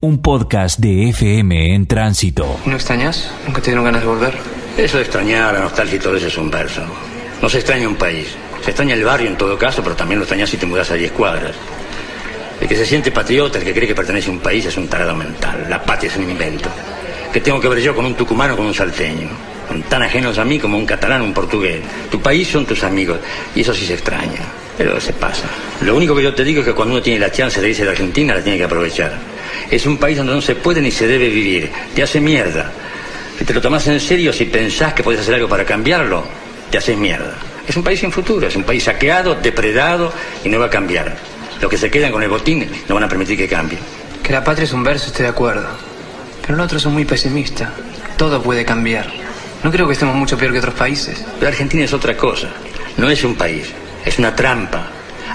Un podcast de FM en tránsito. ¿No extrañas? ¿Nunca te dieron ganas de volver? Eso de extrañar, la nostalgia y todo eso es un verso. No se extraña un país. Se extraña el barrio en todo caso, pero también lo extrañas si te mudas a 10 cuadras. El que se siente patriota, el que cree que pertenece a un país, es un tarado mental. La patria es un invento. ¿Qué tengo que ver yo con un tucumano o con un salteño? Son tan ajenos a mí como un catalán o un portugués. Tu país son tus amigos. Y eso sí se extraña. Pero se pasa. Lo único que yo te digo es que cuando uno tiene la chance de irse de Argentina, la tiene que aprovechar. Es un país donde no se puede ni se debe vivir. Te hace mierda. Si te lo tomas en serio, si pensás que puedes hacer algo para cambiarlo, te haces mierda. Es un país sin futuro, es un país saqueado, depredado y no va a cambiar. Los que se quedan con el botín no van a permitir que cambie. Que la patria es un verso, estoy de acuerdo. Pero nosotros somos muy pesimistas. Todo puede cambiar. No creo que estemos mucho peor que otros países. Pero Argentina es otra cosa. No es un país, es una trampa.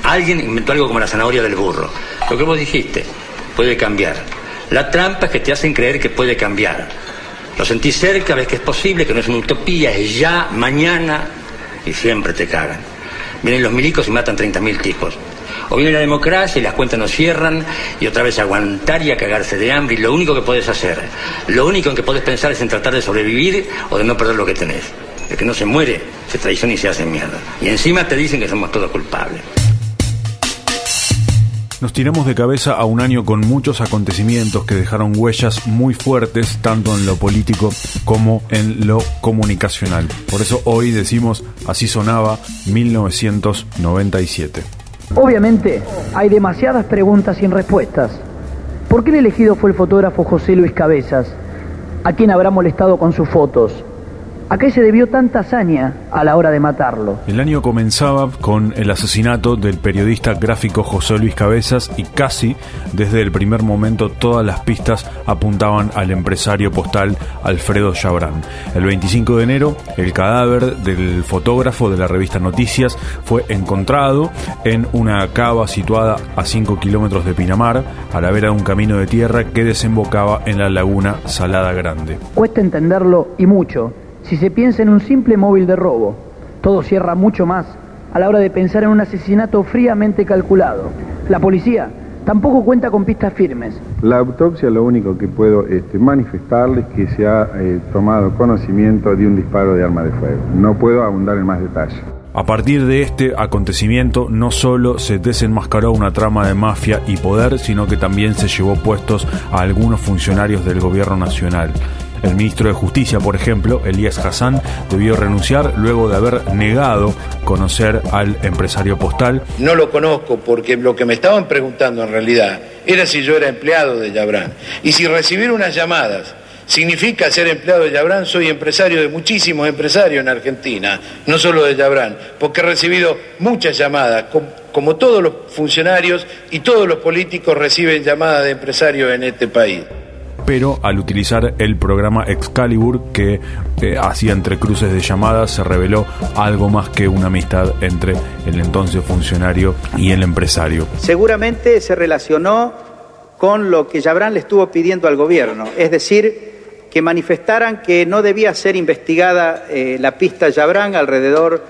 Alguien inventó algo como la zanahoria del burro. Lo que vos dijiste, puede cambiar. La trampa es que te hacen creer que puede cambiar. Lo sentís cerca, ves que es posible, que no es una utopía, es ya, mañana, y siempre te cagan. Vienen los milicos y matan 30.000 tipos. O viene la democracia y las cuentas nos cierran y otra vez aguantar y a cagarse de hambre y lo único que puedes hacer, lo único en que puedes pensar es en tratar de sobrevivir o de no perder lo que tenés. El que no se muere, se traiciona y se hace mierda. Y encima te dicen que somos todos culpables. Nos tiramos de cabeza a un año con muchos acontecimientos que dejaron huellas muy fuertes tanto en lo político como en lo comunicacional. Por eso hoy decimos así sonaba 1997. Obviamente hay demasiadas preguntas sin respuestas. ¿Por qué el elegido fue el fotógrafo José Luis Cabezas? ¿A quién habrá molestado con sus fotos? ¿A qué se debió tanta hazaña a la hora de matarlo? El año comenzaba con el asesinato del periodista gráfico José Luis Cabezas y casi desde el primer momento todas las pistas apuntaban al empresario postal Alfredo Chabrán. El 25 de enero el cadáver del fotógrafo de la revista Noticias fue encontrado en una cava situada a 5 kilómetros de Pinamar, a la vera de un camino de tierra que desembocaba en la laguna Salada Grande. Cuesta entenderlo y mucho si se piensa en un simple móvil de robo, todo cierra mucho más a la hora de pensar en un asesinato fríamente calculado. La policía tampoco cuenta con pistas firmes. La autopsia lo único que puedo este, manifestarles es que se ha eh, tomado conocimiento de un disparo de arma de fuego. No puedo abundar en más detalle. A partir de este acontecimiento no solo se desenmascaró una trama de mafia y poder, sino que también se llevó puestos a algunos funcionarios del gobierno nacional. El ministro de Justicia, por ejemplo, Elías Hassan, debió renunciar luego de haber negado conocer al empresario postal. No lo conozco porque lo que me estaban preguntando en realidad era si yo era empleado de Yabrán. Y si recibir unas llamadas significa ser empleado de Yabrán, soy empresario de muchísimos empresarios en Argentina, no solo de Yabrán, porque he recibido muchas llamadas, como todos los funcionarios y todos los políticos reciben llamadas de empresarios en este país pero al utilizar el programa Excalibur que eh, hacía entre cruces de llamadas se reveló algo más que una amistad entre el entonces funcionario y el empresario. Seguramente se relacionó con lo que Yabrán le estuvo pidiendo al gobierno, es decir, que manifestaran que no debía ser investigada eh, la pista Yabrán alrededor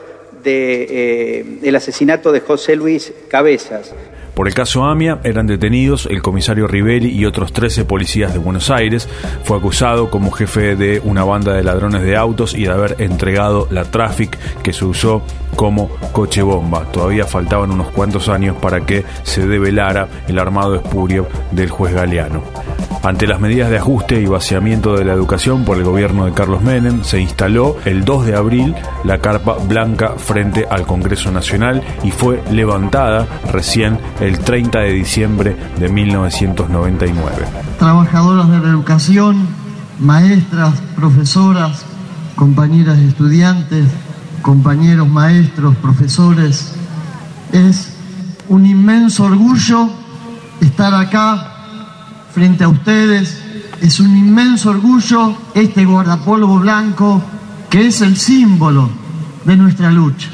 del de, eh, asesinato de José Luis Cabezas. Por el caso AMIA eran detenidos el comisario Rivelli y otros 13 policías de Buenos Aires. Fue acusado como jefe de una banda de ladrones de autos y de haber entregado la Traffic que se usó como coche bomba. Todavía faltaban unos cuantos años para que se develara el armado espurio del juez Galeano. Ante las medidas de ajuste y vaciamiento de la educación por el gobierno de Carlos Menem, se instaló el 2 de abril la carpa blanca frente al Congreso Nacional y fue levantada recién el 30 de diciembre de 1999. Trabajadoras de la educación, maestras, profesoras, compañeras estudiantes, compañeros maestros, profesores, es un inmenso orgullo estar acá frente a ustedes. Es un inmenso orgullo este guardapolvo blanco que es el símbolo de nuestra lucha.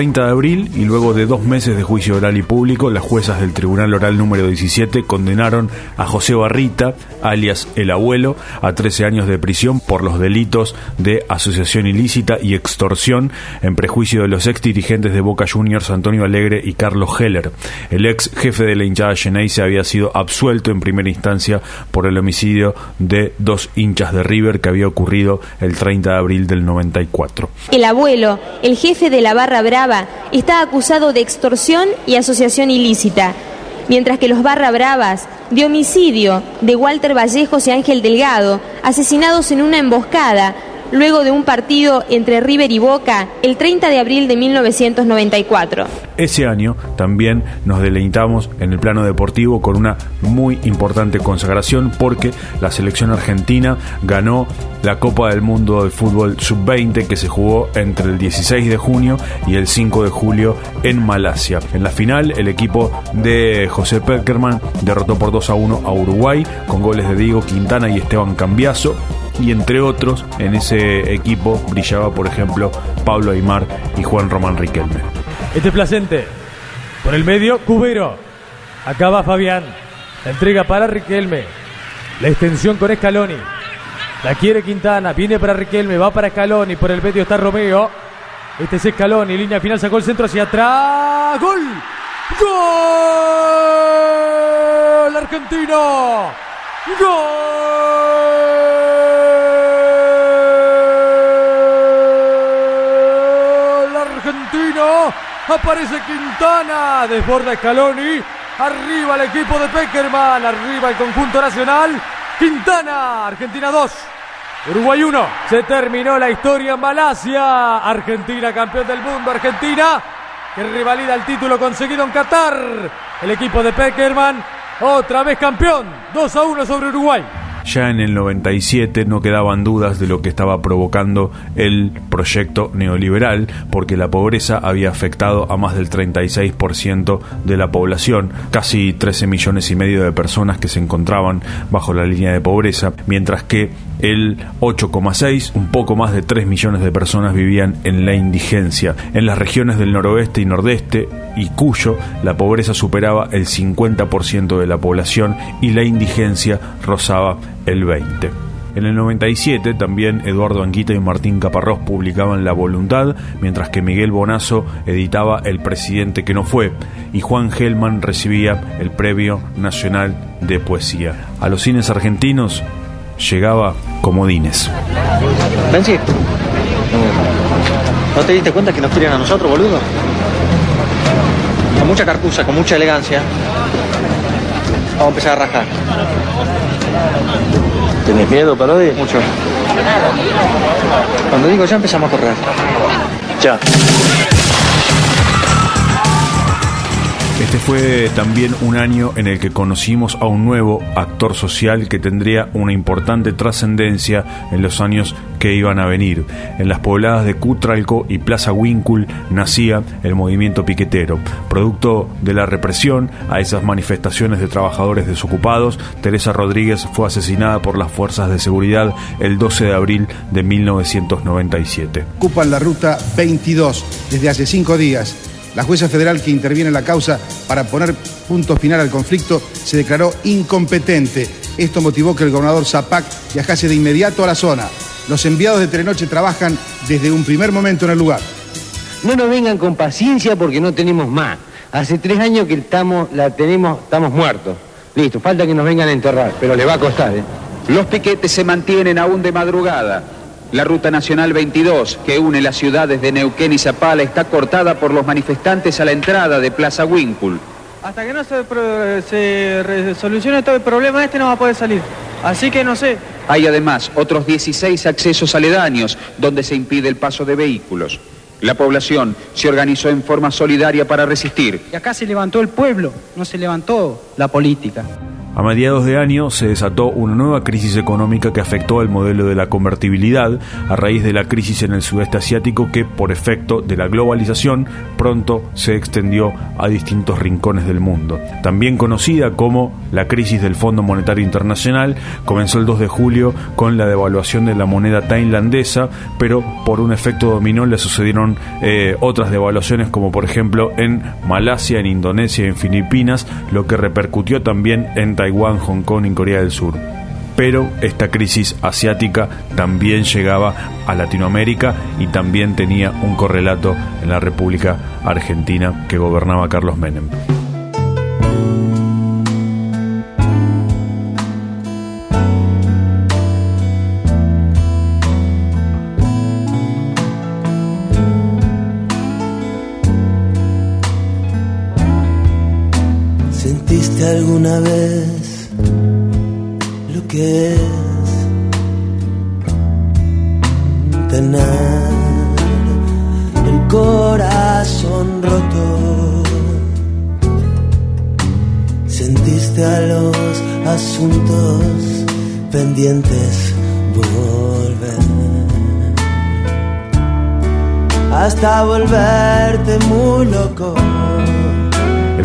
30 de abril y luego de dos meses de juicio oral y público, las juezas del Tribunal Oral número 17 condenaron a José Barrita, alias el abuelo, a 13 años de prisión por los delitos de asociación ilícita y extorsión en prejuicio de los ex dirigentes de Boca Juniors Antonio Alegre y Carlos Heller. El ex jefe de la hinchada se había sido absuelto en primera instancia por el homicidio de dos hinchas de River que había ocurrido el 30 de abril del 94. El abuelo, el jefe de la barra brava, está acusado de extorsión y asociación ilícita, mientras que los barra bravas de homicidio de Walter Vallejos y Ángel Delgado, asesinados en una emboscada luego de un partido entre River y Boca el 30 de abril de 1994. Ese año también nos deleitamos en el plano deportivo con una muy importante consagración porque la selección argentina ganó la Copa del Mundo de Fútbol Sub-20 que se jugó entre el 16 de junio y el 5 de julio en Malasia. En la final el equipo de José Peckerman derrotó por 2 a 1 a Uruguay con goles de Diego Quintana y Esteban Cambiaso y entre otros en ese equipo brillaba por ejemplo Pablo Aymar y Juan Román Riquelme. Este placente por el medio Cubero. Acá va Fabián. La entrega para Riquelme. La extensión con Scaloni. La quiere Quintana. Viene para Riquelme. Va para Scaloni. Por el medio está Romeo. Este es Scaloni. Línea final sacó el centro hacia atrás. ¡Gol! ¡Gol! Argentino. ¡Gol! Argentino. Aparece Quintana. Desborda Scaloni. Arriba el equipo de Peckerman. Arriba el conjunto nacional. Quintana. Argentina 2. Uruguay 1. Se terminó la historia en Malasia. Argentina campeón del mundo. Argentina que rivalida el título conseguido en Qatar. El equipo de Peckerman otra vez campeón. 2 a 1 sobre Uruguay. Ya en el 97 no quedaban dudas de lo que estaba provocando el proyecto neoliberal, porque la pobreza había afectado a más del 36% de la población, casi 13 millones y medio de personas que se encontraban bajo la línea de pobreza, mientras que el 8,6, un poco más de 3 millones de personas vivían en la indigencia. En las regiones del noroeste y nordeste y Cuyo, la pobreza superaba el 50% de la población y la indigencia rozaba el 20%. En el 97 también Eduardo Anguita y Martín Caparrós publicaban La Voluntad, mientras que Miguel Bonazo editaba El Presidente que no fue y Juan Gelman recibía el Premio Nacional de Poesía. A los cines argentinos llegaba Comodines. Benzi, ¿no te diste cuenta que nos quieren a nosotros, boludo? Con mucha carcusa, con mucha elegancia. Vamos a empezar a rajar. ¿Tenés miedo, Parodi? Mucho. Cuando digo ya empezamos a correr. Ya. Este fue también un año en el que conocimos a un nuevo actor social que tendría una importante trascendencia en los años que iban a venir. En las pobladas de Cutralco y Plaza Wincul nacía el movimiento piquetero. Producto de la represión a esas manifestaciones de trabajadores desocupados, Teresa Rodríguez fue asesinada por las fuerzas de seguridad el 12 de abril de 1997. Ocupan la ruta 22 desde hace cinco días la jueza federal que interviene en la causa para poner punto final al conflicto se declaró incompetente. Esto motivó que el gobernador Zapac viajase de inmediato a la zona. Los enviados de Telenoche trabajan desde un primer momento en el lugar. No nos vengan con paciencia porque no tenemos más. Hace tres años que estamos, la tenemos, estamos muertos. Listo, falta que nos vengan a enterrar, pero le va a costar. ¿eh? Los piquetes se mantienen aún de madrugada. La ruta nacional 22, que une las ciudades de Neuquén y Zapala, está cortada por los manifestantes a la entrada de Plaza Winkul. Hasta que no se, se solucione todo el problema este no va a poder salir. Así que no sé. Hay además otros 16 accesos aledaños donde se impide el paso de vehículos. La población se organizó en forma solidaria para resistir. Y acá se levantó el pueblo, no se levantó la política. A mediados de año se desató una nueva crisis económica que afectó al modelo de la convertibilidad a raíz de la crisis en el sudeste asiático que, por efecto de la globalización, pronto se extendió a distintos rincones del mundo. También conocida como la crisis del Fondo Monetario Internacional, comenzó el 2 de julio con la devaluación de la moneda tailandesa, pero por un efecto dominó le sucedieron eh, otras devaluaciones como por ejemplo en Malasia, en Indonesia en Filipinas, lo que repercutió también en Taiwán, Hong Kong y Corea del Sur. Pero esta crisis asiática también llegaba a Latinoamérica y también tenía un correlato en la República Argentina que gobernaba Carlos Menem. ¿Sentiste alguna vez lo que es tener el corazón roto? ¿Sentiste a los asuntos pendientes volver? Hasta volverte muy loco.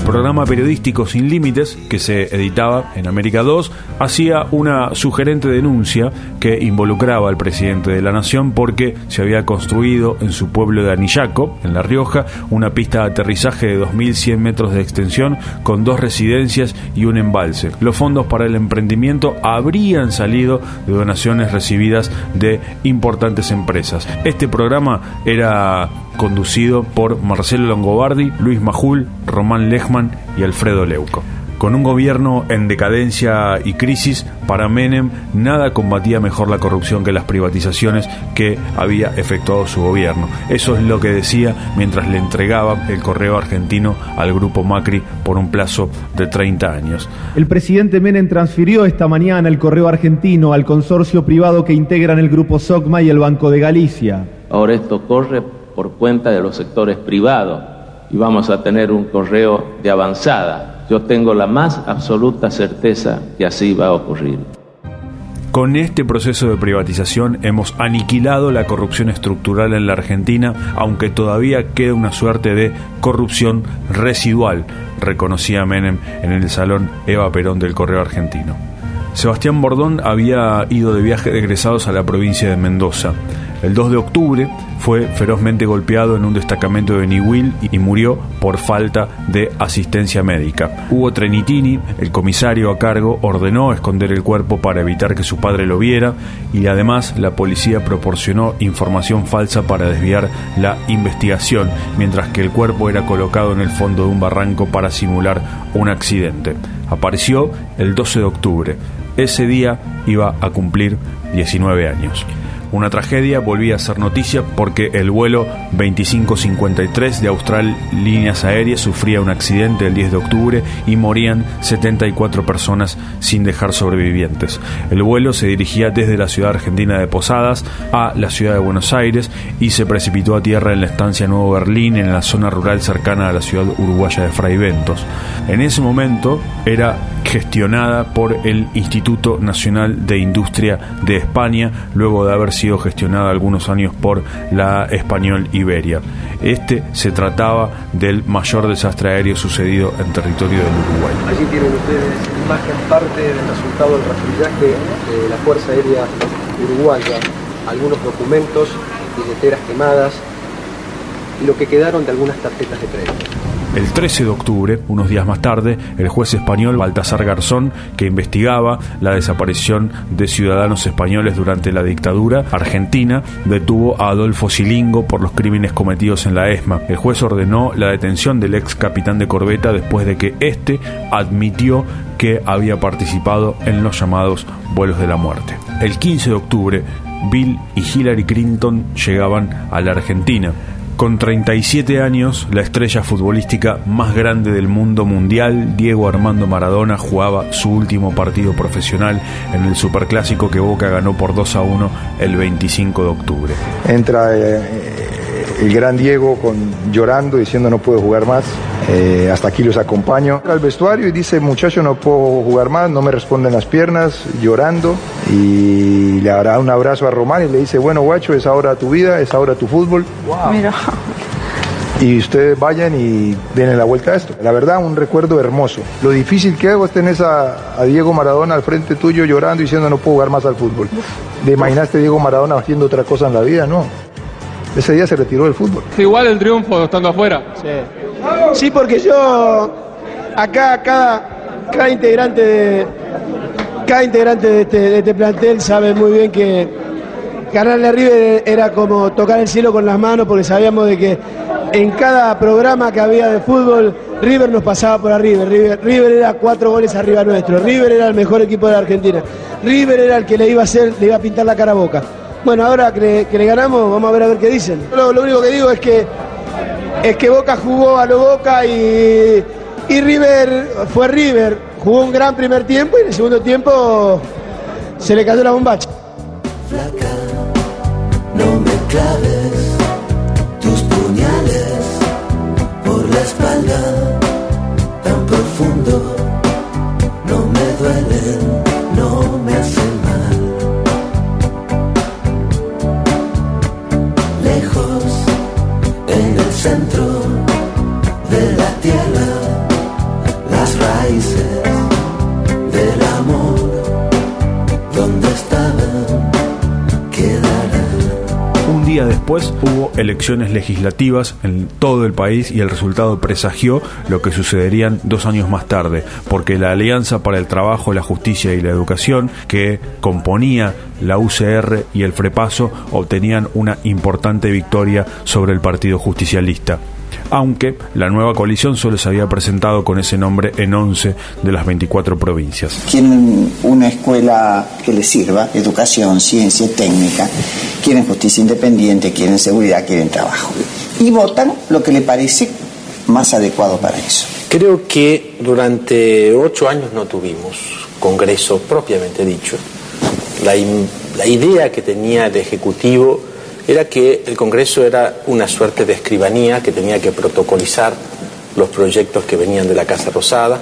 Programa periodístico Sin Límites, que se editaba en América 2, hacía una sugerente denuncia que involucraba al presidente de la nación porque se había construido en su pueblo de Anillaco, en La Rioja, una pista de aterrizaje de 2.100 metros de extensión con dos residencias y un embalse. Los fondos para el emprendimiento habrían salido de donaciones recibidas de importantes empresas. Este programa era conducido por Marcelo Longobardi, Luis Majul, Román Lechman y Alfredo Leuco. Con un gobierno en decadencia y crisis, para Menem nada combatía mejor la corrupción que las privatizaciones que había efectuado su gobierno. Eso es lo que decía mientras le entregaba el correo argentino al grupo Macri por un plazo de 30 años. El presidente Menem transfirió esta mañana el correo argentino al consorcio privado que integran el grupo SOCMA y el Banco de Galicia. Ahora esto corre por cuenta de los sectores privados y vamos a tener un correo de avanzada. Yo tengo la más absoluta certeza que así va a ocurrir. Con este proceso de privatización hemos aniquilado la corrupción estructural en la Argentina, aunque todavía queda una suerte de corrupción residual, reconocía Menem en el salón Eva Perón del Correo Argentino. Sebastián Bordón había ido de viaje de egresados a la provincia de Mendoza. El 2 de octubre fue ferozmente golpeado en un destacamento de Niwil y murió por falta de asistencia médica. Hugo Trenitini, el comisario a cargo, ordenó esconder el cuerpo para evitar que su padre lo viera y además la policía proporcionó información falsa para desviar la investigación, mientras que el cuerpo era colocado en el fondo de un barranco para simular un accidente. Apareció el 12 de octubre. Ese día iba a cumplir 19 años. Una tragedia volvía a ser noticia porque el vuelo 2553 de Austral Líneas Aéreas sufría un accidente el 10 de octubre y morían 74 personas sin dejar sobrevivientes. El vuelo se dirigía desde la ciudad argentina de Posadas a la ciudad de Buenos Aires y se precipitó a tierra en la estancia Nuevo Berlín en la zona rural cercana a la ciudad uruguaya de Fraiventos. En ese momento era gestionada por el Instituto Nacional de Industria de España, luego de haber sido gestionada algunos años por la Español Iberia. Este se trataba del mayor desastre aéreo sucedido en territorio del Uruguay. Allí tienen ustedes imagen parte del resultado del patrullaje de la Fuerza Aérea Uruguaya, algunos documentos, billeteras quemadas y lo que quedaron de algunas tarjetas de crédito. El 13 de octubre, unos días más tarde, el juez español Baltasar Garzón, que investigaba la desaparición de ciudadanos españoles durante la dictadura argentina, detuvo a Adolfo Silingo por los crímenes cometidos en la ESMA. El juez ordenó la detención del ex capitán de corbeta después de que éste admitió que había participado en los llamados vuelos de la muerte. El 15 de octubre, Bill y Hillary Clinton llegaban a la Argentina. Con 37 años, la estrella futbolística más grande del mundo mundial, Diego Armando Maradona, jugaba su último partido profesional en el Superclásico que Boca ganó por 2 a 1 el 25 de octubre. Entra eh, el gran Diego con, llorando, diciendo no puedo jugar más. Eh, hasta aquí los acompaño al vestuario y dice muchacho no puedo jugar más, no me responden las piernas, llorando y le hará un abrazo a Román y le dice bueno guacho es ahora tu vida, es ahora tu fútbol. Mira. Y ustedes vayan y den la vuelta a esto. La verdad, un recuerdo hermoso. Lo difícil que es tener a, a Diego Maradona al frente tuyo llorando y diciendo no puedo jugar más al fútbol. ¿De imaginaste a Diego Maradona haciendo otra cosa en la vida? No. Ese día se retiró del fútbol. Igual el triunfo estando afuera. Sí. Sí, porque yo acá cada, cada integrante de cada integrante de este, de este plantel sabe muy bien que ganarle a River era como tocar el cielo con las manos porque sabíamos de que en cada programa que había de fútbol River nos pasaba por arriba. River, River era cuatro goles arriba nuestro. River era el mejor equipo de la Argentina. River era el que le iba a hacer, le iba a pintar la cara a Boca. Bueno, ahora que le, ganamos, vamos a ver a ver qué dicen. Lo, único que digo es que es que Boca jugó a lo Boca y, River fue River. Jugó un gran primer tiempo y en el segundo tiempo se le cayó la bombacha. No me claves Un día después hubo elecciones legislativas en todo el país y el resultado presagió lo que sucederían dos años más tarde, porque la Alianza para el Trabajo, la Justicia y la Educación, que componía la UCR y el Frepaso, obtenían una importante victoria sobre el Partido Justicialista aunque la nueva coalición solo se había presentado con ese nombre en 11 de las 24 provincias. Quieren una escuela que les sirva, educación, ciencia, técnica, quieren justicia independiente, quieren seguridad, quieren trabajo. Y votan lo que le parece más adecuado para eso. Creo que durante ocho años no tuvimos Congreso propiamente dicho. La, la idea que tenía el Ejecutivo era que el Congreso era una suerte de escribanía que tenía que protocolizar los proyectos que venían de la Casa Rosada.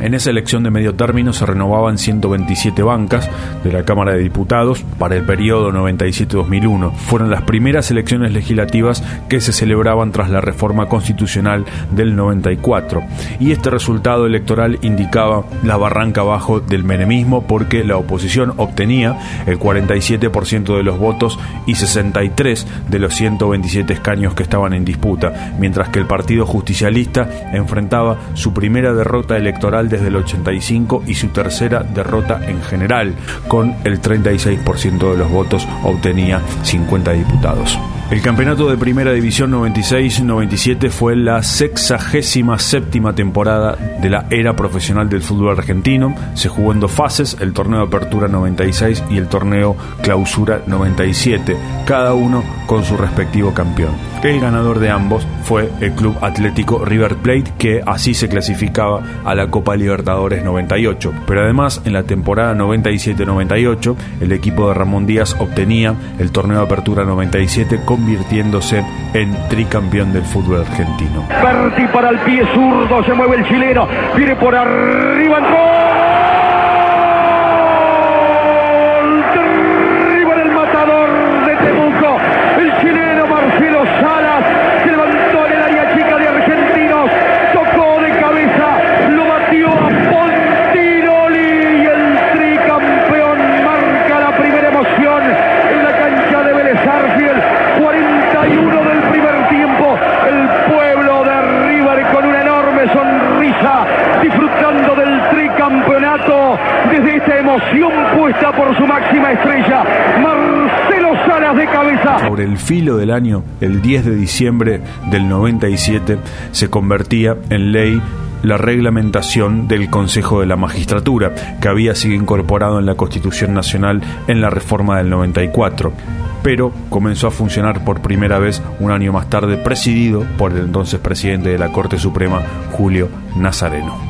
En esa elección de medio término se renovaban 127 bancas de la Cámara de Diputados para el periodo 97-2001. Fueron las primeras elecciones legislativas que se celebraban tras la reforma constitucional del 94. Y este resultado electoral indicaba la barranca abajo del menemismo porque la oposición obtenía el 47% de los votos y 63 de los 127 escaños que estaban en disputa, mientras que el Partido Justicialista enfrentaba su primera derrota electoral desde el 85 y su tercera derrota en general, con el 36% de los votos obtenía 50 diputados. El campeonato de Primera División 96-97 fue la sexagésima séptima temporada de la era profesional del fútbol argentino. Se jugó en dos fases, el torneo apertura 96 y el torneo clausura 97, cada uno con su respectivo campeón. El ganador de ambos fue el Club Atlético River Plate, que así se clasificaba a la Copa Libertadores 98. Pero además, en la temporada 97-98, el equipo de Ramón Díaz obtenía el torneo apertura 97, convirtiéndose en tricampeón del fútbol argentino. Berti para el pie zurdo, se mueve el chileno, viene por arriba. Estrella, Marcelo de cabeza. Sobre el filo del año, el 10 de diciembre del 97, se convertía en ley la reglamentación del Consejo de la Magistratura, que había sido incorporado en la Constitución Nacional en la reforma del 94 pero comenzó a funcionar por primera vez un año más tarde, presidido por el entonces presidente de la Corte Suprema, Julio Nazareno.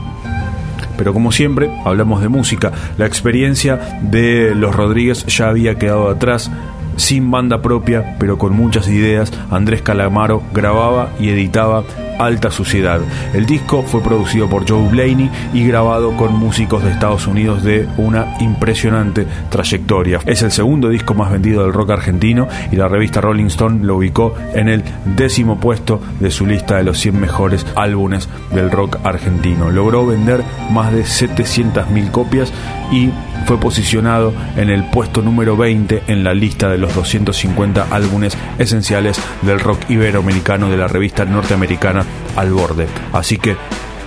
Pero como siempre, hablamos de música. La experiencia de los Rodríguez ya había quedado atrás. Sin banda propia, pero con muchas ideas, Andrés Calamaro grababa y editaba Alta Suciedad. El disco fue producido por Joe Blaney y grabado con músicos de Estados Unidos de una impresionante trayectoria. Es el segundo disco más vendido del rock argentino y la revista Rolling Stone lo ubicó en el décimo puesto de su lista de los 100 mejores álbumes del rock argentino. Logró vender más de 700.000 copias y fue posicionado en el puesto número 20 en la lista de los 250 álbumes esenciales del rock iberoamericano de la revista norteamericana Al Borde. Así que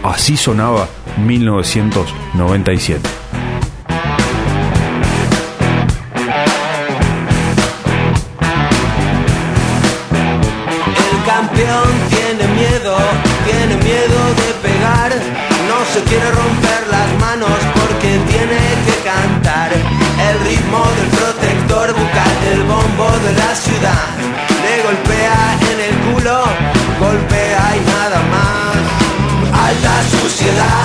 así sonaba 1997. El campeón tiene miedo, tiene miedo de pegar, no se quiere